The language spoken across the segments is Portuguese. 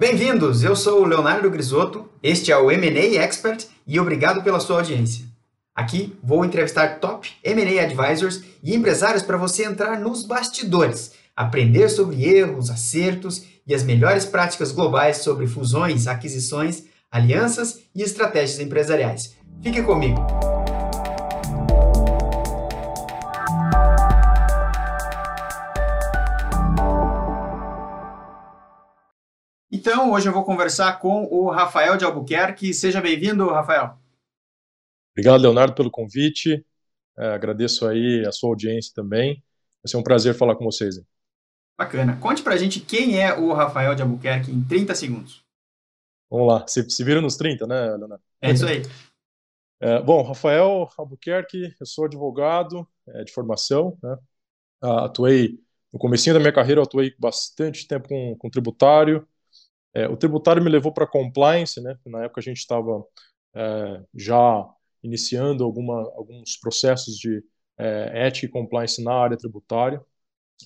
Bem-vindos, eu sou o Leonardo Grisotto, este é o M&A Expert e obrigado pela sua audiência. Aqui vou entrevistar top M&A advisors e empresários para você entrar nos bastidores, aprender sobre erros, acertos e as melhores práticas globais sobre fusões, aquisições, alianças e estratégias empresariais. Fique comigo. Então, hoje eu vou conversar com o Rafael de Albuquerque. Seja bem-vindo, Rafael. Obrigado, Leonardo, pelo convite. É, agradeço aí a sua audiência também. Vai ser um prazer falar com vocês. Bacana. Conte pra gente quem é o Rafael de Albuquerque em 30 segundos. Vamos lá. Se, se vira nos 30, né, Leonardo? É isso aí. É, bom, Rafael Albuquerque, eu sou advogado é, de formação, né? atuei no comecinho da minha carreira, eu atuei bastante tempo com, com tributário, é, o tributário me levou para compliance, né? Na época a gente estava é, já iniciando alguma, alguns processos de é, ética e compliance na área tributária,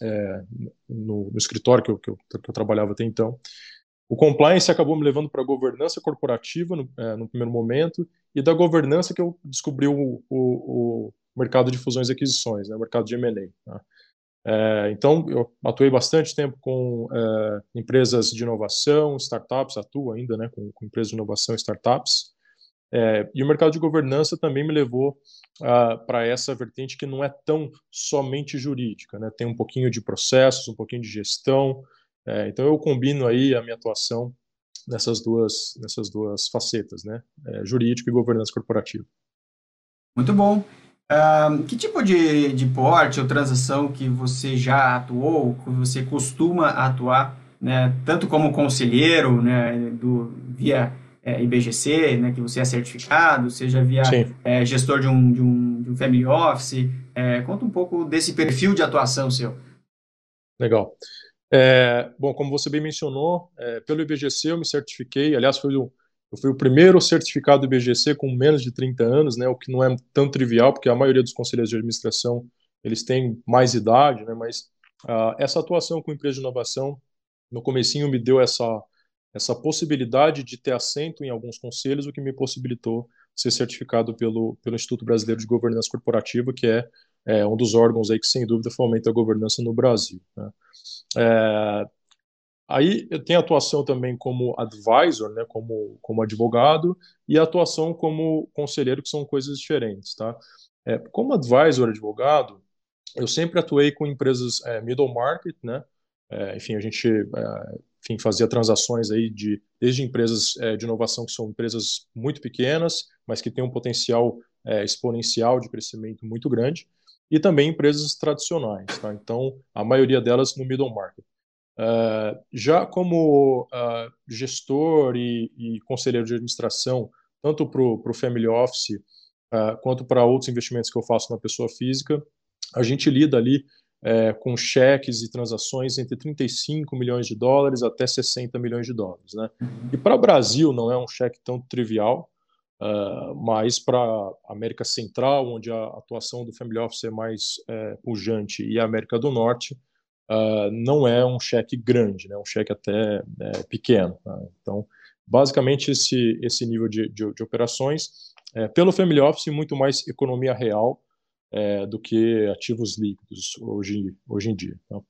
é, no, no, escritório que eu, que, eu, que eu, trabalhava até então. O compliance acabou me levando para a governança corporativa no, é, no, primeiro momento, e da governança que eu descobri o, o, o mercado de fusões e aquisições, né, o mercado de M&A. Né? É, então, eu atuei bastante tempo com é, empresas de inovação, startups, atuo ainda né, com, com empresas de inovação e startups. É, e o mercado de governança também me levou para essa vertente que não é tão somente jurídica, né, tem um pouquinho de processos, um pouquinho de gestão. É, então, eu combino aí a minha atuação nessas duas, nessas duas facetas, né, é, jurídico e governança corporativa. Muito bom. Uh, que tipo de, de porte ou transação que você já atuou, que você costuma atuar, né, tanto como conselheiro, né, do, via é, IBGC, né, que você é certificado, seja via é, gestor de um, de, um, de um family office, é, conta um pouco desse perfil de atuação seu. Legal. É, bom, como você bem mencionou, é, pelo IBGC eu me certifiquei, aliás, foi o eu fui o primeiro certificado IBGC com menos de 30 anos, né, o que não é tão trivial, porque a maioria dos conselheiros de administração eles têm mais idade, né, mas uh, essa atuação com empresa de inovação, no comecinho me deu essa, essa possibilidade de ter assento em alguns conselhos, o que me possibilitou ser certificado pelo, pelo Instituto Brasileiro de Governança Corporativa, que é, é um dos órgãos aí que, sem dúvida, fomenta a governança no Brasil. Né. É, Aí eu tenho atuação também como advisor, né, como, como advogado, e atuação como conselheiro, que são coisas diferentes. Tá? É, como advisor, advogado, eu sempre atuei com empresas é, middle market, né? É, enfim, a gente é, enfim, fazia transações aí de, desde empresas é, de inovação que são empresas muito pequenas, mas que têm um potencial é, exponencial de crescimento muito grande, e também empresas tradicionais. Tá? Então, a maioria delas no middle market. Uh, já como uh, gestor e, e, conselheiro de administração, tanto para o Family Office uh, quanto para outros investimentos que eu faço na pessoa física, a gente lida ali é, com cheques e transações entre 35 milhões de dólares até 60 milhões de dólares. Né? E para o Brasil não é um cheque tão trivial, mas para a América Central, onde a atuação do Family Office é mais é, pujante, e a América do Norte, uh, não é um cheque grande, né, um cheque até é, pequeno. Tá? Então, basicamente, esse, esse nível de, de, de operações, é, pelo Family Office, muito mais economia real é, do que ativos líquidos hoje, hoje em dia. Tá?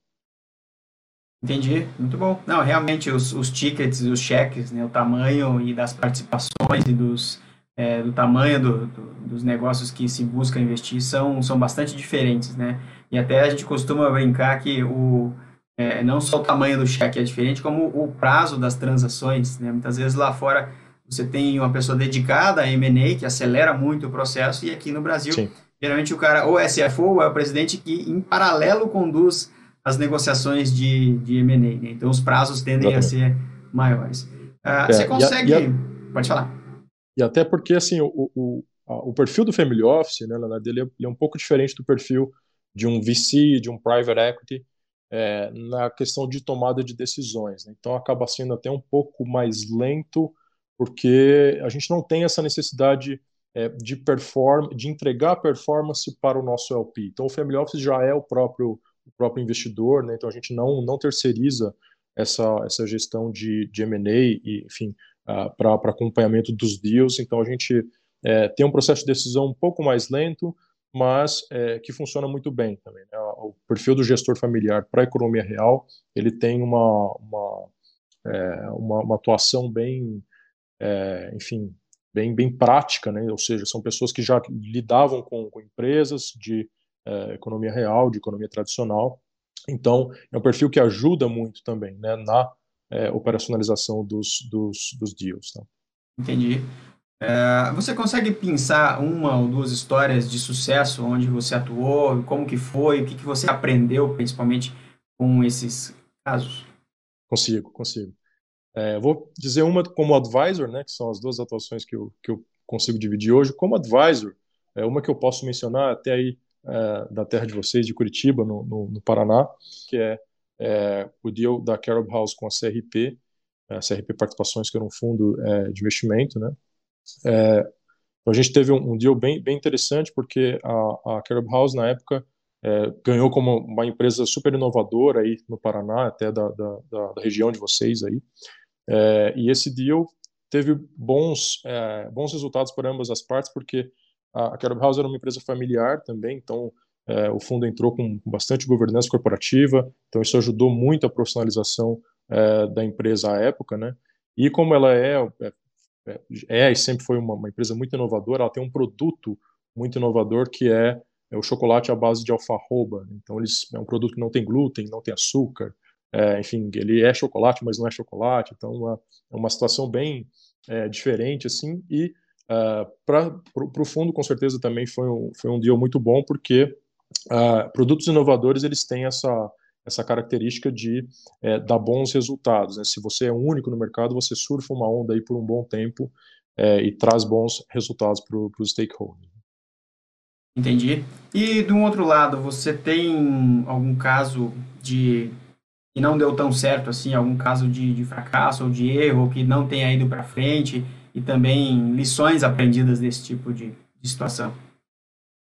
Entendi, muito bom. Não, realmente os, os tickets, os cheques, né, o tamanho e das participações e dos, é, do tamanho do, do, dos negócios que se busca investir são, são bastante diferentes, né? E até a gente costuma brincar que o, é, não só o tamanho do cheque é diferente, como o prazo das transações, né? Muitas vezes lá fora você tem uma pessoa dedicada a M&A que acelera muito o processo e aqui no Brasil, Sim. geralmente o cara ou é CFO ou é o presidente que em paralelo conduz as negociações de, de M&A, né? Então os prazos tendem Exatamente. a ser maiores. Uh, é, você consegue... E a, e a... Pode falar. E até porque, assim, o, o, o perfil do Family Office, né, Leonardo, ele é, ele é um pouco diferente do perfil de um VC, de um private equity, é, na questão de tomada de decisões. Né? Então, acaba sendo até um pouco mais lento, porque a gente não tem essa necessidade é, de, perform de entregar performance para o nosso LP. Então, o Family Office já é o próprio, o próprio investidor, né? então a gente não, não terceiriza essa, essa gestão de, de M&A e, enfim, uh, para acompanhamento dos deals. Então, a gente é, tem um processo de decisão um pouco mais lento, mas é, que funciona muito bem também. Né? O perfil do gestor familiar para a economia real, ele tem uma, uma, é, uma, uma, atuação bem, é, enfim, bem, bem prática, né? ou seja, são pessoas que já lidavam com, com empresas de é, economia real, de economia tradicional, então é um perfil que ajuda muito também né, na é, operacionalização dos, dos, dos deals. Tá? Entendi. É, você consegue pensar uma ou duas histórias de sucesso onde você atuou, como que foi, o que, que você aprendeu principalmente com esses casos? Consigo, consigo. É, vou dizer uma como advisor, né, que são as duas atuações que eu, que eu consigo dividir hoje. Como advisor, é uma que eu posso mencionar até aí é, da terra de vocês, de Curitiba, no, no, no Paraná, que é, é, o deal da Carob House com a CRP, a CRP Participações, que era um fundo é, de investimento, né, é, então a gente teve um, um, deal bem, bem interessante, porque a, a Carob House, na época, é, ganhou como uma empresa super inovadora aí no Paraná, até da, da, da, região de vocês aí. É, e esse deal teve bons, é, bons resultados para ambas as partes, porque a, Carob House era uma empresa familiar também, então é, o fundo entrou com bastante governança corporativa, então isso ajudou muito a profissionalização é, da empresa à época, né? E como ela é, é e sempre foi uma, uma, empresa muito inovadora, ela tem um produto muito inovador que é, é o chocolate à base de alfarroba. Então, eles, é um produto que não tem glúten, não tem açúcar, é, enfim, ele é chocolate, mas não é chocolate, então uma, é uma situação bem é, diferente, assim, e uh, para o fundo, com certeza, também foi um, foi um deal muito bom, porque uh, produtos inovadores, eles têm essa, essa característica de é, dar bons resultados. Né? Se você é único no mercado, você surfa uma onda aí por um bom tempo é, e traz bons resultados para os stakeholders. Entendi. E do outro lado, você tem algum caso de que não deu tão certo assim, algum caso de, de fracasso ou de erro que não tenha ido para frente e também lições aprendidas desse tipo de, de situação?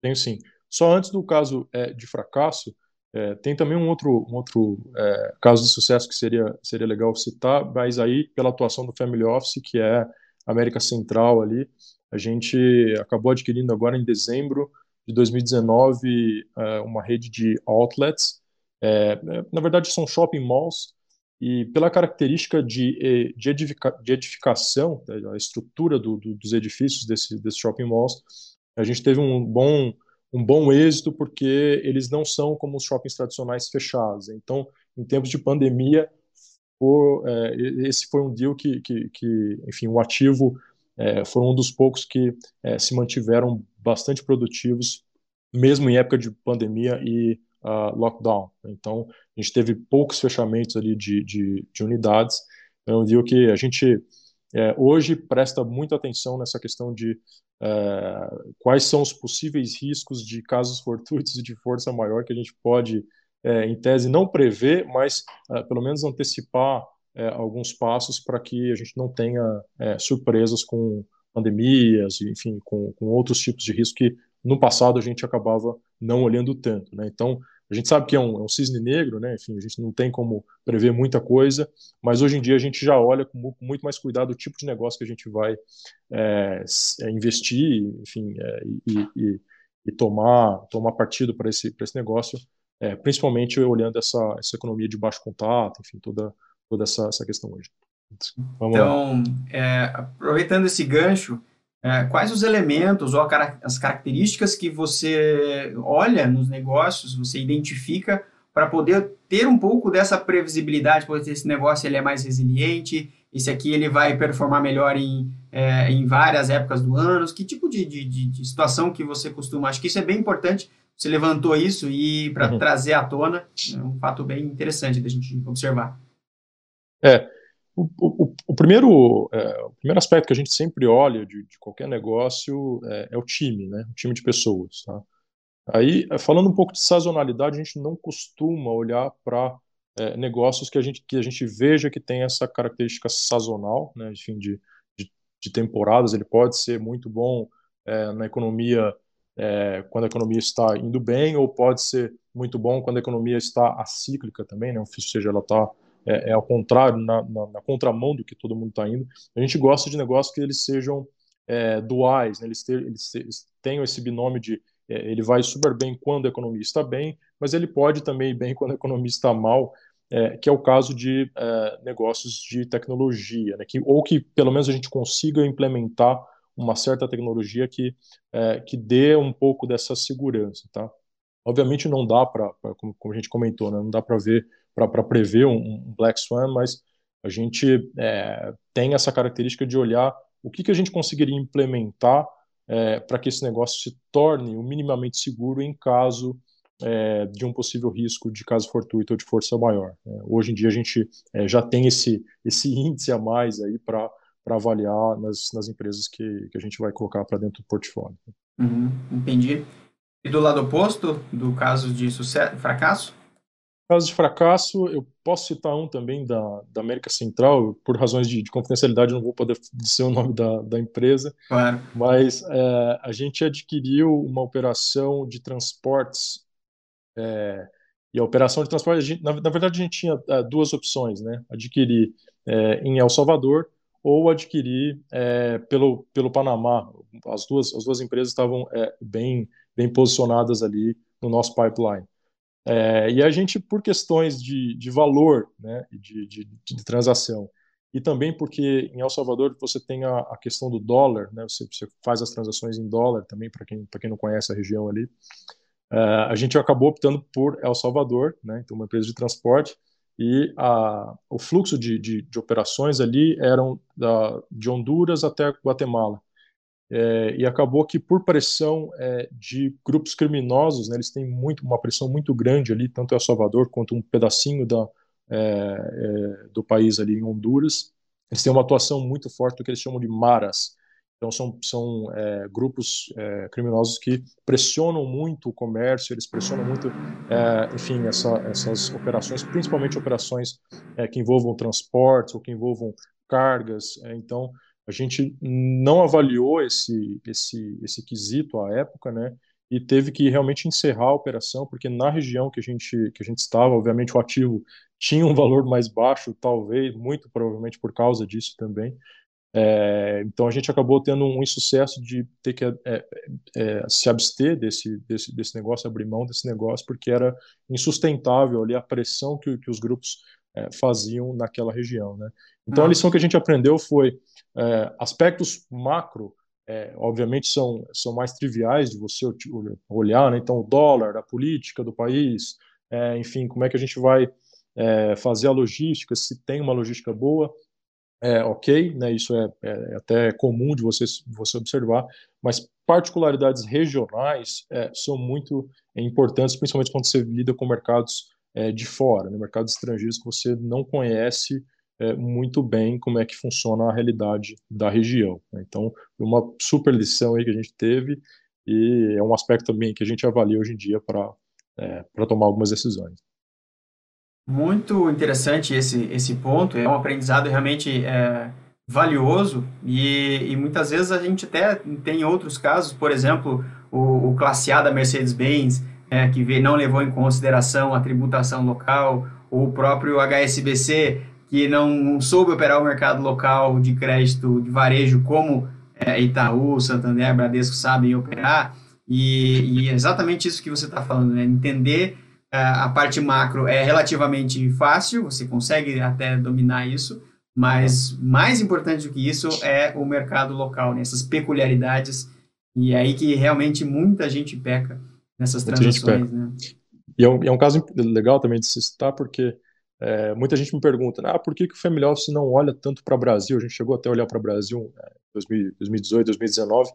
Tenho sim. Só antes do caso é, de fracasso, é, tem também um outro, um outro é, caso de sucesso que seria, seria legal citar, mas aí pela atuação do Family Office, que é América Central ali, a gente acabou adquirindo agora em dezembro de 2019 é, uma rede de outlets, é, é, na verdade são shopping malls, e pela característica de, de, edifica, de edificação, né, a estrutura do, do, dos edifícios desse, desse shopping malls, a gente teve um bom um bom êxito porque eles não são como os shoppings tradicionais fechados. Então, em tempos de pandemia, é, esse foi um deal que, que, que enfim, o ativo é, foram um dos poucos que é, se mantiveram bastante produtivos, mesmo em época de pandemia e uh, lockdown. Então, a gente teve poucos fechamentos ali de, de, de unidades. É um deal que a gente é, hoje presta muita atenção nessa questão de é, quais são os possíveis riscos de casos fortuitos e de força maior que a gente pode, é, em tese, não prever, mas é, pelo menos antecipar é, alguns passos para que a gente não tenha é, surpresas com pandemias, enfim, com, com outros tipos de risco que no passado a gente acabava não olhando tanto. Né? Então, a gente sabe que é um, é um, cisne negro, né? Enfim, a gente não tem como prever muita coisa, mas hoje em dia a gente já olha com, muito mais cuidado o tipo de negócio que a gente vai é, é investir, enfim, é, e, e, e, tomar, tomar partido para esse, esse negócio, é, principalmente olhando essa, essa economia de baixo contato, enfim, toda, toda essa, essa questão hoje. Vamos então, é, aproveitando esse gancho, é, quais os elementos ou as características que você olha nos negócios, você identifica para poder ter um pouco dessa previsibilidade, porque esse negócio ele é mais resiliente, esse aqui ele vai performar melhor em, é, em várias épocas do ano, que tipo de, de, de, situação que você costuma, acho que isso é bem importante, você levantou isso e para uhum. trazer à tona, é um fato bem interessante da gente observar. É, o, o, o, primeiro, é, o primeiro aspecto que a gente sempre olha de, de qualquer negócio é, é, o time, né? O time de pessoas. Tá? Aí, é, falando um pouco de sazonalidade, a gente não costuma olhar para é, negócios que a, gente, que a gente veja que tem essa característica sazonal, né? Enfim, de, de, de temporadas. Ele pode ser muito bom é, na economia é, quando a economia está indo bem, ou pode ser muito bom quando a economia está acíclica também, né? ou seja, ela está é, é ao contrário, na, na, na, contramão do que todo mundo está indo. A gente gosta de negócios que eles sejam é, duais, né? eles, ter, eles, eles, tenham esse binômio de é, ele vai super bem quando a economia está bem, mas ele pode também ir bem quando a economia está mal, é, que é o caso de é, negócios de tecnologia, né? que, ou que pelo menos a gente consiga implementar uma certa tecnologia que, é, que dê um pouco dessa segurança, tá? Obviamente não dá para, como, como, a gente comentou, né? não dá para ver, para prever um, um, Black Swan, mas a gente é, tem essa característica de olhar o que, que a gente conseguiria implementar é, para que esse negócio se torne o minimamente seguro em caso é, de um possível risco de caso fortuito ou de força maior. É, hoje em dia a gente é, já tem esse, esse índice a mais aí para avaliar nas, nas empresas que, que a gente vai colocar para dentro do portfólio. Uhum, entendi. E do lado oposto, do caso de sucesso, fracasso? Caso de fracasso, eu posso citar um também da, da América Central, por razões de, de confidencialidade, não vou poder dizer o nome da, da empresa, claro. mas é, a gente adquiriu uma operação de transportes, é, e a operação de transporte, gente, na, na, verdade, a gente tinha é, duas opções, né? Adquirir é, em El Salvador ou adquirir é, pelo, pelo Panamá. As duas, as duas empresas estavam é, bem, bem posicionadas ali no nosso pipeline. É, e a gente, por questões de, de valor né, de, de, de, transação, e também porque em El Salvador você tem a, a questão do dólar, né, você, você, faz as transações em dólar também, para quem, quem não conhece a região ali, é, a gente acabou optando por El Salvador, né, então uma empresa de transporte, e a, o fluxo de, de, de operações ali eram da, de Honduras até Guatemala. É, e acabou que por pressão é, de grupos criminosos, né, eles têm muito uma pressão muito grande ali, tanto em El Salvador quanto um pedacinho da, é, é, do país ali em Honduras. Eles têm uma atuação muito forte do que eles chamam de maras. Então são, são é, grupos é, criminosos que pressionam muito o comércio, eles pressionam muito, enfim, essa, essas operações, principalmente operações que envolvam transportes ou que envolvam cargas. então a gente não avaliou esse, esse, esse quesito à época, né? E teve que realmente encerrar a operação, porque na região que a gente, que a gente estava, obviamente o ativo tinha um valor mais baixo, talvez, muito provavelmente por causa disso também. É, então a gente acabou tendo um insucesso de ter que é, é, se abster desse, desse, desse negócio, abrir mão desse negócio, porque era insustentável ali a pressão que, que os grupos é, faziam naquela região. Né? Então a lição que a gente aprendeu foi é, aspectos macro, é, obviamente são, são mais triviais de você olhar, né? então o dólar, a política do país, é, enfim, como é que a gente vai é, fazer a logística, se tem uma logística boa, é, ok, né? isso é, é, até comum de você, você observar, mas particularidades regionais é, são muito importantes, principalmente quando você lida com mercados de fora, né? mercados estrangeiros que você não conhece é, muito bem como é que funciona a realidade da região. Né? Então, uma super lição aí que a gente teve e é um aspecto também que a gente avalia hoje em dia para é, para tomar algumas decisões. Muito interessante esse esse ponto. É um aprendizado realmente é, valioso e, e, muitas vezes a gente até tem outros casos, por exemplo, o, o classe A da Mercedes-Benz, é, que não levou em consideração a tributação local, o próprio HSBC que não soube operar o mercado local de crédito de varejo como é, Itaú, Santander, Bradesco sabem operar, e, e é exatamente isso que você está falando, né? entender é, a parte macro é relativamente fácil, você consegue até dominar isso, mas mais importante do que isso é o mercado local, né? essas peculiaridades, e é aí que realmente muita gente peca nessas transações. Né? E é um, é um caso legal também de se citar, porque é, muita gente me pergunta, ah, por que, que o Family Office não olha tanto para o Brasil? A gente chegou até a olhar para o Brasil em 2018, 2019,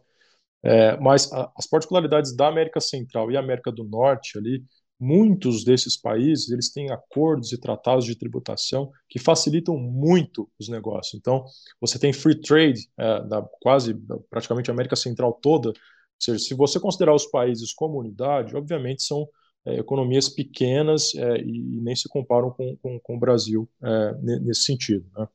é, mas a, as particularidades da América Central e América do Norte ali, muitos desses países eles têm acordos e tratados de tributação que facilitam muito os negócios. Então, você tem free trade é, da quase praticamente a América Central toda. Ou seja, se você considerar os países como unidade, obviamente são é, economias pequenas é, e, nem se comparam com, com, com o Brasil é, nesse sentido. Né?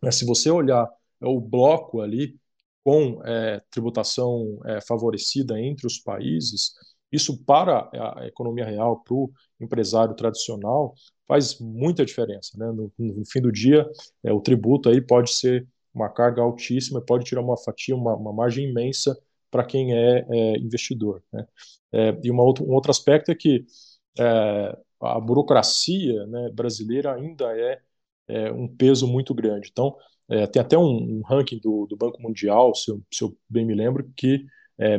Mas se você olhar é, o bloco ali com é, tributação é, favorecida entre os países, Isso para a economia real, para o empresário tradicional, faz muita diferença. Né? No, no fim do dia, o tributo aí pode ser uma carga altíssima, pode tirar uma fatia, uma, uma margem imensa para quem é, é, investidor. Né? É, e um outro aspecto é que é, a burocracia né, brasileira ainda é, é, um peso muito grande. Então, é, tem até um, um ranking do, do, Banco Mundial, se eu, se eu, bem me lembro, que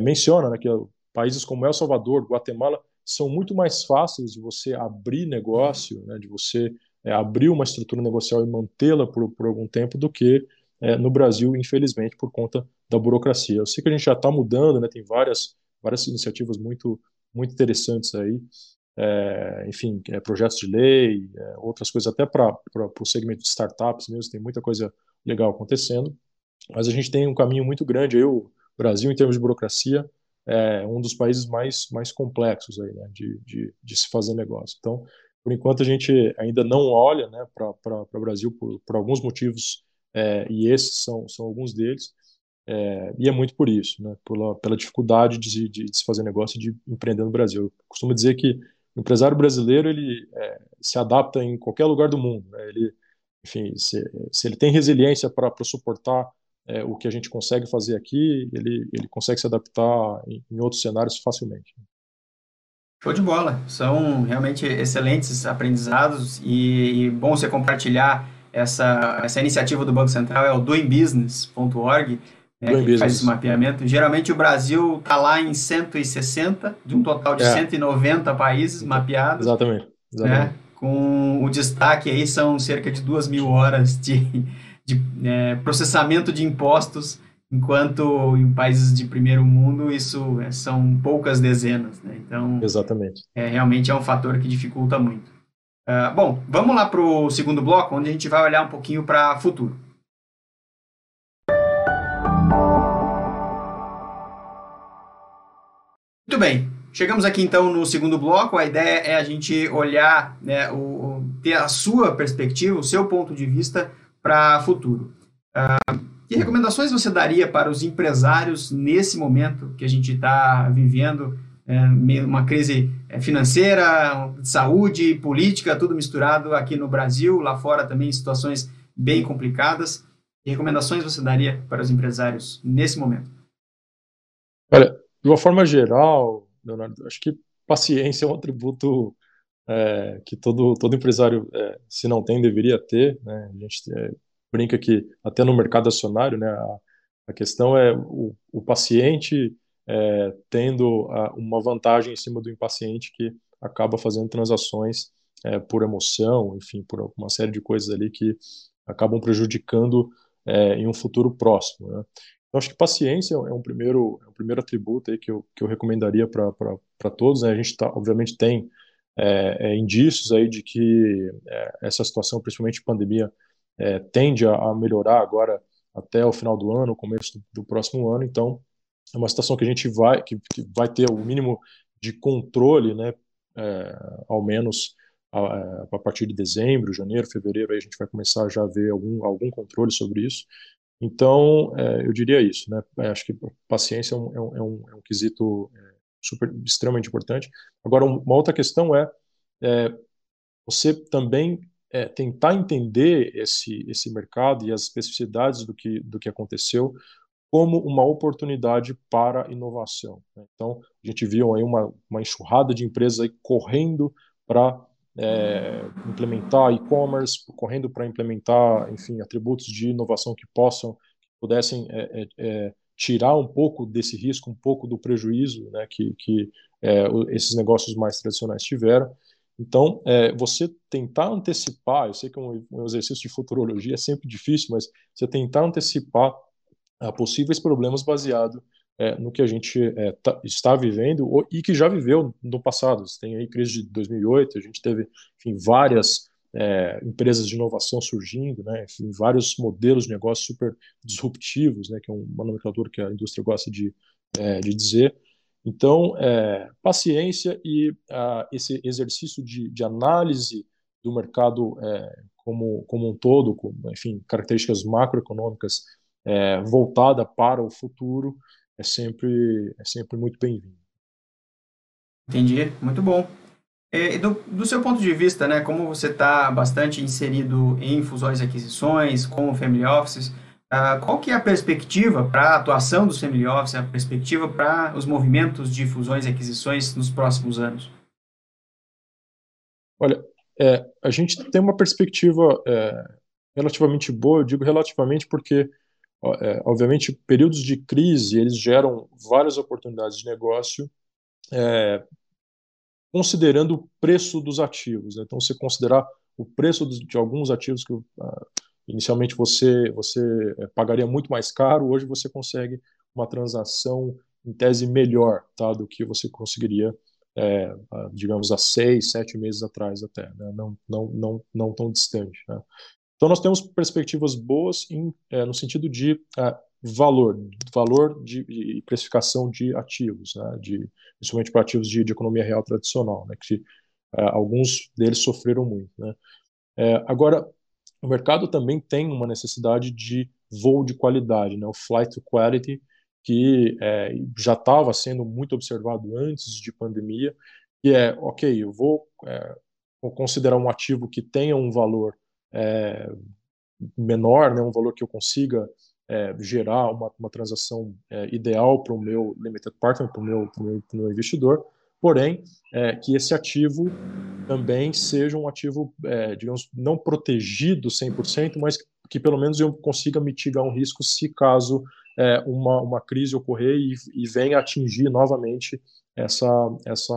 menciona né, que países como El Salvador, Guatemala, são muito mais fáceis de você abrir negócio, né, de você abrir uma estrutura negocial e mantê-la por, por algum tempo do que é, no Brasil, infelizmente, por conta da burocracia. Eu sei que a gente já está mudando, né, tem várias, várias iniciativas muito, muito interessantes aí, é, enfim, é, projetos de lei, é, outras coisas, até para o segmento de startups mesmo, tem muita coisa legal acontecendo, mas a gente tem um caminho muito grande aí, o Brasil, em termos de burocracia, é um dos países mais, mais complexos aí, né, de, de, de se fazer negócio. Então, por enquanto, a gente ainda não olha né, para o Brasil por, por alguns motivos é, e esses são, são alguns deles, é, e é muito por isso, né, pela, pela dificuldade de, de, de, se fazer negócio e de empreender no Brasil. Eu costumo dizer que o empresário brasileiro ele é, se adapta em qualquer lugar do mundo. Né, ele, enfim, se, se ele tem resiliência para suportar é, o que a gente consegue fazer aqui, ele, ele consegue se adaptar em, em outros cenários facilmente. Show de bola. São realmente excelentes aprendizados e, e bom você compartilhar essa, essa iniciativa do Banco Central é o doingbusiness.org, né, que business. faz esse mapeamento. Geralmente o Brasil está lá em 160, de um total de é. 190 países mapeados. Exatamente. Né, exatamente. Né, com o destaque aí são cerca de 2 mil horas de, de é, processamento de impostos, enquanto em países de primeiro mundo isso é, são poucas dezenas. Né? Então, Exatamente. É, realmente é um fator que dificulta muito. Uh, bom, vamos lá para o segundo bloco, onde a gente vai olhar um pouquinho para o futuro. Muito bem, chegamos aqui então no segundo bloco. A ideia é a gente olhar, né, o, ter a sua perspectiva, o seu ponto de vista para o futuro. Uh, que recomendações você daria para os empresários nesse momento que a gente está vivendo é, uma crise é, financeira, saúde, política, tudo misturado aqui no Brasil, lá fora também situações bem complicadas. Que recomendações você daria para os empresários nesse momento? De uma forma geral, Leonardo, acho que paciência é um atributo é, que todo, todo empresário, é, se não tem, deveria ter. Né? A gente é, brinca que até no mercado acionário, né, a, a questão é o, o paciente é, tendo a, uma vantagem em cima do impaciente que acaba fazendo transações é, por emoção, enfim, por uma série de coisas ali que acabam prejudicando é, em um futuro próximo. Né? Então, acho que paciência é um primeiro, é um primeiro atributo aí que, eu, que eu recomendaria para todos. Né? A gente, tá, obviamente, tem é, é, indícios aí de que é, essa situação, principalmente pandemia, é, tende a, a, melhorar agora até o final do ano, começo do, do próximo ano. Então, é uma situação que a gente vai, que, que vai ter o mínimo de controle, né, é, ao menos a, a, partir de dezembro, janeiro, fevereiro, aí a gente vai começar já a ver algum, algum controle sobre isso. Então, é, eu diria isso, né, é, acho que paciência é um, é um, é um, é quesito super, extremamente importante. Agora, uma outra questão é, você também tentar entender esse, esse mercado e as especificidades do que, do que aconteceu, como uma oportunidade para inovação. Né? Então, a gente viu aí uma, uma enxurrada de empresas aí correndo para é, implementar e-commerce, correndo para implementar, enfim, atributos de inovação que possam, que pudessem é, é, é, tirar um pouco desse risco, um pouco do prejuízo né, que, que é, esses negócios mais tradicionais tiveram. Então, é, você tentar antecipar, eu sei que um, um exercício de futurologia é sempre difícil, mas você tentar antecipar a possíveis problemas baseado é, no que a gente é, tá, está vivendo e que já viveu no passado. Você tem aí crise de 2008, a gente teve enfim, várias é, empresas de inovação surgindo, né, enfim, vários modelos de negócio super disruptivos, né, que é uma nomenclatura que a indústria gosta de, é, de dizer. Então, é, paciência e esse exercício de, de, análise do mercado é, como, como um todo, com, enfim, características macroeconômicas voltada para o futuro é sempre, é sempre muito bem-vindo. Entendi, muito bom. E do, do seu ponto de vista, né, como você está bastante inserido em fusões e aquisições, como family offices, uh, qual que é a perspectiva para a atuação dos family offices, a perspectiva para os movimentos de fusões e aquisições nos próximos anos? Olha, é, a gente tem uma perspectiva é, relativamente boa, eu digo relativamente porque, é, obviamente, períodos de crise, eles geram várias oportunidades de negócio, é, considerando o preço dos ativos. Né? Então, você considerar o preço de alguns ativos que uh, inicialmente você, você é, pagaria muito mais caro, hoje você consegue uma transação em tese melhor tá, do que você conseguiria, é, digamos, há seis, sete meses atrás até, né? não, não, não, não tão distante. Né? Então, nós temos perspectivas boas em, é, no sentido de é, valor, valor de, de, precificação de ativos, né, de, principalmente para ativos de, de, economia real tradicional, né, que é, alguns deles sofreram muito. Né. É, agora, o mercado também tem uma necessidade de voo de qualidade, né, o flight to quality, que é, já estava sendo muito observado antes de pandemia, que é, ok, eu vou, vou considerar um ativo que tenha um valor é, menor, né, um valor que eu consiga é, gerar uma, uma transação é, ideal para o meu limited partner, para o meu, meu, meu, investidor, porém, é, que esse ativo também seja um ativo, é, digamos, não protegido 100%, mas que pelo menos eu consiga mitigar um risco se caso é, uma, uma crise ocorrer e, e venha atingir novamente essa, essa,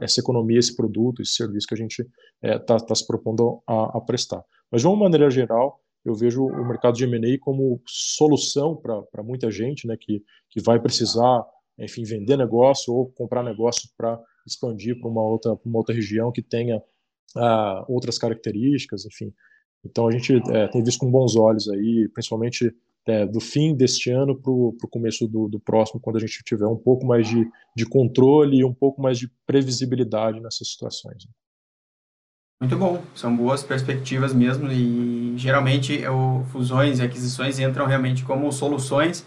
essa economia, esse produto, esse serviço que a gente está é, tá se propondo a, a prestar. Mas, de uma maneira geral, eu vejo o mercado de M&A como solução para muita gente, né, que, que vai precisar, enfim, vender negócio ou comprar negócio para expandir para uma outra, uma outra região que tenha ah, outras características, enfim. Então a gente é, tem visto com bons olhos aí, principalmente é, do fim deste ano para o começo do, do, próximo, quando a gente tiver um pouco mais de, de controle e um pouco mais de previsibilidade nessas situações. Muito bom, são boas perspectivas mesmo e geralmente o, fusões e aquisições entram realmente como soluções,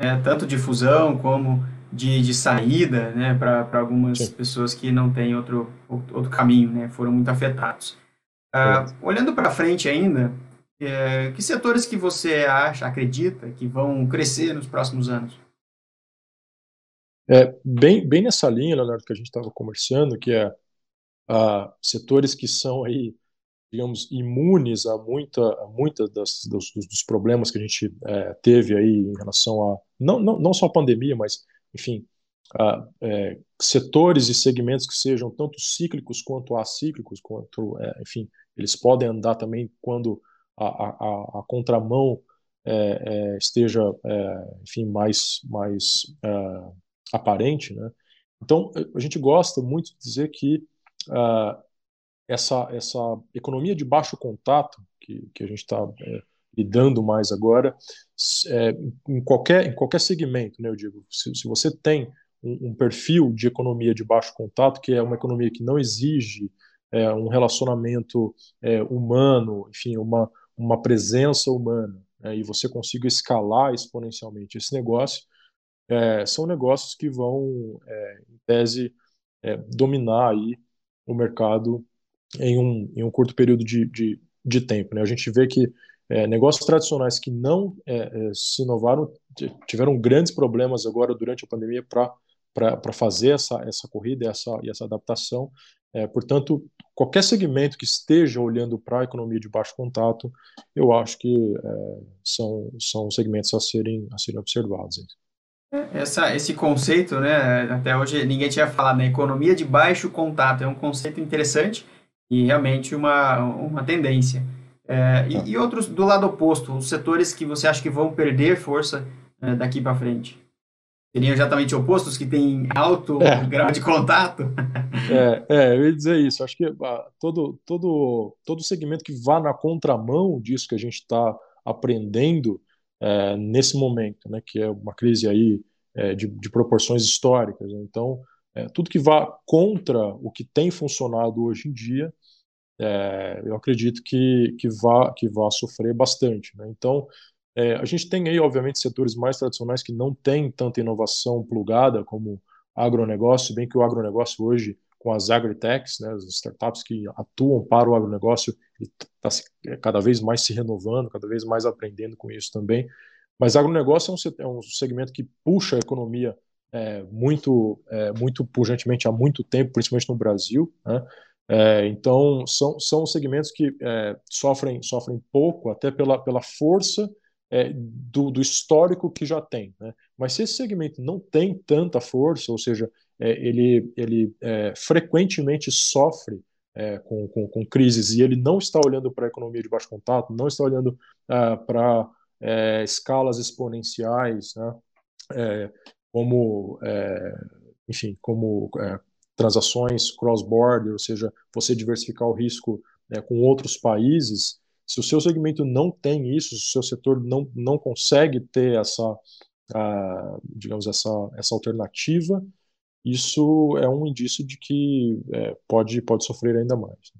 né, tanto de fusão como de, de saída né, para algumas Sim. pessoas que não têm outro, outro caminho, né, foram muito afetados. Uh, olhando para frente ainda, é, que setores que você acha, acredita que vão crescer nos próximos anos? É, bem, bem nessa linha, Leonardo, que a gente estava conversando, que é a setores que são aí, digamos, imunes a muita, a muita das, dos, dos, problemas que a gente é, teve aí em relação a não, não, não só a pandemia, mas enfim, a, é, setores e segmentos que sejam tanto cíclicos quanto acíclicos, quanto, é, enfim, eles podem andar também quando a, a, a contramão é, é, esteja, é, enfim, mais, mais aparente, né? Então, a gente gosta muito de dizer que uh, essa, essa economia de baixo contato, que, que a gente está é, lidando mais agora, é, em, qualquer, em qualquer segmento, né, eu digo, se, se você tem um, um, perfil de economia de baixo contato, que é uma economia que não exige é, um relacionamento é, humano, enfim, uma, uma presença humana, né, e você consiga escalar exponencialmente esse negócio, é, são negócios que vão, é, em tese, dominar aí o mercado em um, em um curto período de, de, de tempo. Né? A gente vê que é, negócios tradicionais que não é, é se inovaram tiveram grandes problemas agora durante a pandemia para fazer essa, essa corrida essa, e essa adaptação. É, portanto, qualquer segmento que esteja olhando para a economia de baixo contato, eu acho que é, são, são segmentos a serem, a serem observados. Essa, esse conceito, né, até hoje ninguém tinha falado, né, economia de baixo contato, é um conceito interessante e realmente uma, uma tendência. É, e, e, outros do lado oposto, os setores que você acha que vão perder força é, daqui para frente? Seriam exatamente opostos, que têm alto é. grau de contato? É, é, eu ia dizer isso. Acho que ah, todo, todo, todo segmento que vá na contramão disso que a gente está aprendendo é, nesse momento, né, que é uma crise aí é, de, de, proporções históricas. Né? Então, é, tudo que vá contra o que tem funcionado hoje em dia, é, eu acredito que, que, vá, que vá sofrer bastante. Né? Então, é, a gente tem aí, obviamente, setores mais tradicionais que não têm tanta inovação plugada, como agronegócio, bem que o agronegócio hoje, com as agritechs, né, as startups que atuam para o agronegócio, está cada vez mais se renovando, cada vez mais aprendendo com isso também. Mas agronegócio é um, é um segmento que puxa a economia é, muito, é, muito pujantemente há muito tempo, principalmente no Brasil. Né? É, então, são, são segmentos que é, sofrem, sofrem pouco, até pela, pela força é, do, do, histórico que já tem. Né? Mas se esse segmento não tem tanta força, ou seja, é, ele, ele é, frequentemente sofre é, com, com, com, crises e ele não está olhando para a economia de baixo contato, não está olhando ah, para é, escalas exponenciais, né? É, como, enfim, como transações cross-border, ou seja, você diversificar o risco com outros países, se o seu segmento não tem isso, se o seu setor não, não consegue ter essa, uh, digamos, essa, essa alternativa, isso é um indício de que é, pode, pode sofrer ainda mais.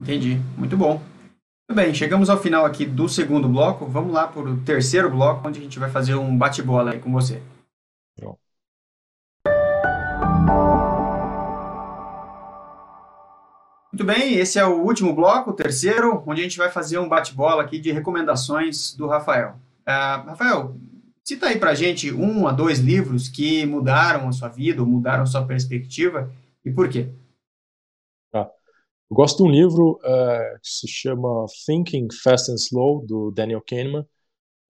Entendi, muito bom. Muito bem, chegamos ao final aqui do segundo bloco. Vamos lá para o terceiro bloco, onde a gente vai fazer um bate-bola aí com você. Muito bem, esse é o último bloco, o terceiro, onde a gente vai fazer um bate-bola aqui de recomendações do Rafael. Uh, Rafael, cita aí pra gente um a dois livros que mudaram a sua vida, ou mudaram a sua perspectiva, e por quê? Ah, eu gosto de um livro uh, que se chama Thinking Fast and Slow, do Daniel Kahneman.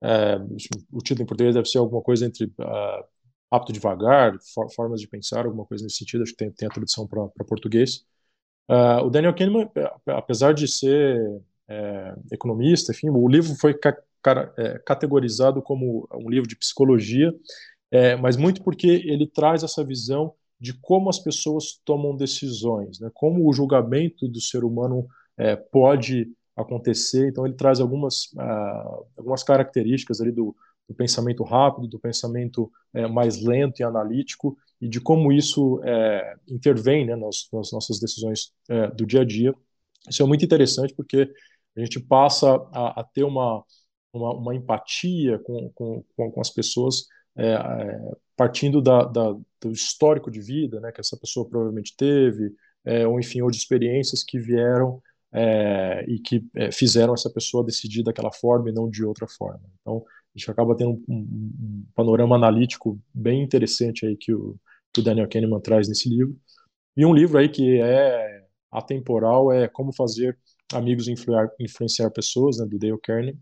Uh, o título em português deve ser alguma coisa entre apto devagar, for, formas de pensar, alguma coisa nesse sentido, acho que tem, tem a tradução para português. Uh, o Daniel Kahneman, apesar de ser é, economista, enfim, o livro foi ca é, categorizado como um livro de psicologia, é, mas muito porque ele traz essa visão de como as pessoas tomam decisões, né? como o julgamento do ser humano é, pode acontecer. Então ele traz algumas, uh, algumas características ali do, do pensamento rápido, do pensamento é, mais lento e analítico, e de como isso é, intervém né, nas, nas, nossas decisões é, do dia a dia. Isso é muito interessante porque a gente passa a, a ter uma, uma, uma empatia com, com, com, as pessoas é, é, partindo da, da, do histórico de vida né, que essa pessoa provavelmente teve, é, ou enfim, ou de experiências que vieram é, e que fizeram essa pessoa decidir daquela forma e não de outra forma. Então, a gente acaba tendo um, um, panorama analítico bem interessante aí que o, que o Daniel Kahneman traz nesse livro. E um livro aí que é atemporal é Como Fazer Amigos Influenciar, Influenciar Pessoas, né, do Dale Carnegie.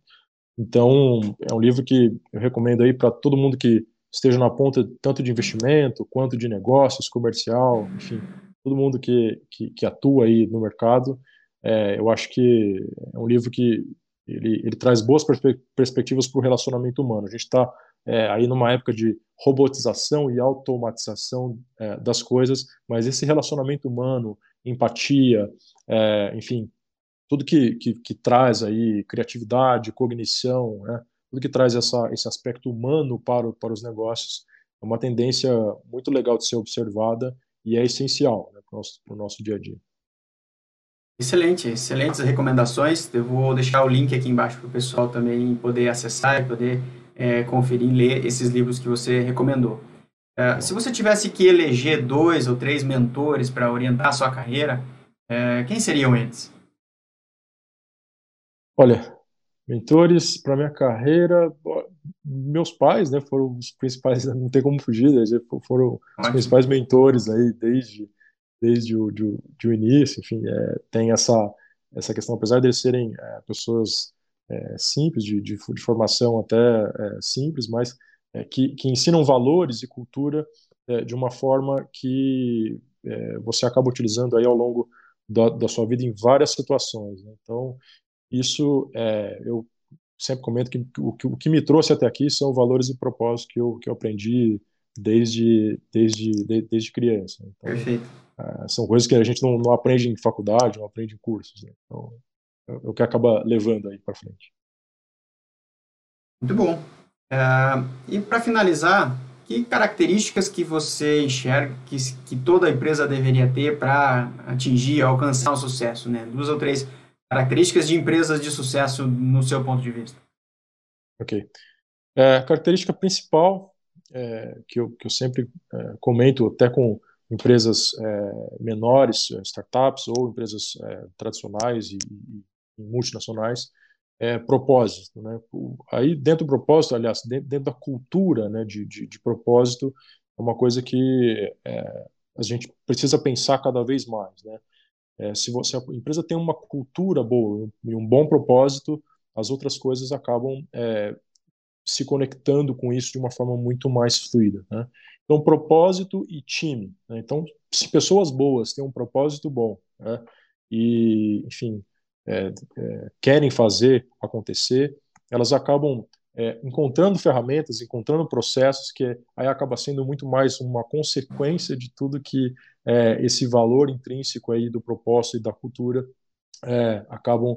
Então, é um livro que eu recomendo aí para todo mundo que esteja na ponta tanto de investimento quanto de negócios, comercial, enfim, todo mundo que, que, que atua aí no mercado. É, eu acho que é um livro que ele, ele traz boas perspe perspectivas para o relacionamento humano. A gente está é, aí numa época de robotização e automatização é, das coisas, mas esse relacionamento humano, empatia, é, enfim, tudo que, que, que, traz aí criatividade, cognição, né, tudo que traz essa, esse aspecto humano para, para os negócios, é uma tendência muito legal de ser observada e é essencial né, para o nosso, nosso dia a dia. Excelente, excelentes recomendações. Eu vou deixar o link aqui embaixo para o pessoal também poder acessar e poder é, conferir, ler esses livros que você recomendou. É, se você tivesse que eleger dois ou três mentores para orientar a sua carreira, é, quem seriam eles? Olha, mentores para minha carreira, meus pais, né, foram os principais, não tem como fugir, né, foram os principais mentores aí desde desde o, de, de o início, enfim, é, tem essa, essa questão, apesar de eles serem é, pessoas é, simples, de, de, de, formação até é, simples, mas é, que, que ensinam valores e cultura é, de uma forma que você acaba utilizando aí ao longo da, da sua vida em várias situações. Né? Então, isso eu sempre comento que o, que o que me trouxe até aqui são valores e propósitos que eu, que eu aprendi desde, desde, desde criança. Então, Perfeito é, são coisas que a gente não, não, aprende em faculdade, não aprende em cursos. Né? Então, é, o que acaba levando aí para frente. Muito bom. Uh, e para finalizar, que características que você enxerga que, que toda empresa deveria ter para atingir, alcançar o sucesso? Né? Duas ou três características de empresas de sucesso no seu ponto de vista. Ok. É, a característica principal é, que, eu, que eu sempre é, comento até com empresas é, menores, é, startups ou empresas tradicionais e, e, multinacionais, é propósito. Né? Aí dentro do propósito, aliás, dentro, da cultura né, de, de, de, propósito, é uma coisa que é, a gente precisa pensar cada vez mais. Né? É, se, você, a empresa tem uma cultura boa e um bom propósito, as outras coisas acabam é, se conectando com isso de uma forma muito mais fluida. Né? Então, propósito e time. Né? Então, se pessoas boas têm um propósito bom né? e, enfim, é, é, querem fazer acontecer, elas acabam é, encontrando ferramentas, encontrando processos que aí acaba sendo muito mais uma consequência de tudo que é, esse valor intrínseco aí do propósito e da cultura acabam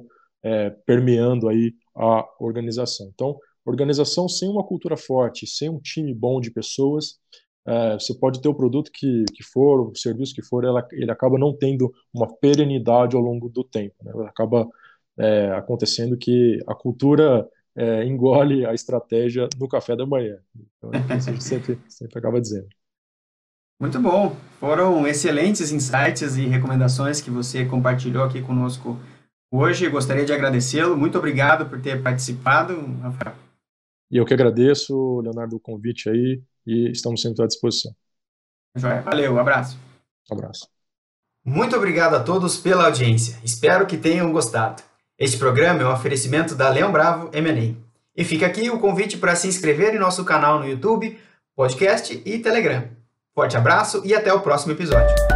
permeando aí a organização. Então, organização sem uma cultura forte, sem um time bom de pessoas, é, você pode ter o produto que, que for, o serviço que for, ela, ele acaba não tendo uma perenidade ao longo do tempo. Né? Acaba é, acontecendo que a cultura é, engole a estratégia no café da manhã. Então, é isso a gente sempre, sempre acaba dizendo. Muito bom. Foram excelentes insights e recomendações que você compartilhou aqui conosco hoje. Gostaria de agradecê-lo. Muito obrigado por ter participado, Rafael. E eu que agradeço, Leonardo, o convite aí e estamos sempre à disposição. Valeu, um abraço. Um abraço. Muito obrigado a todos pela audiência. Espero que tenham gostado. Este programa é um oferecimento da Leão Bravo M&A. E fica aqui o convite para se inscrever em nosso canal no YouTube, podcast e Telegram. Forte abraço e até o próximo episódio.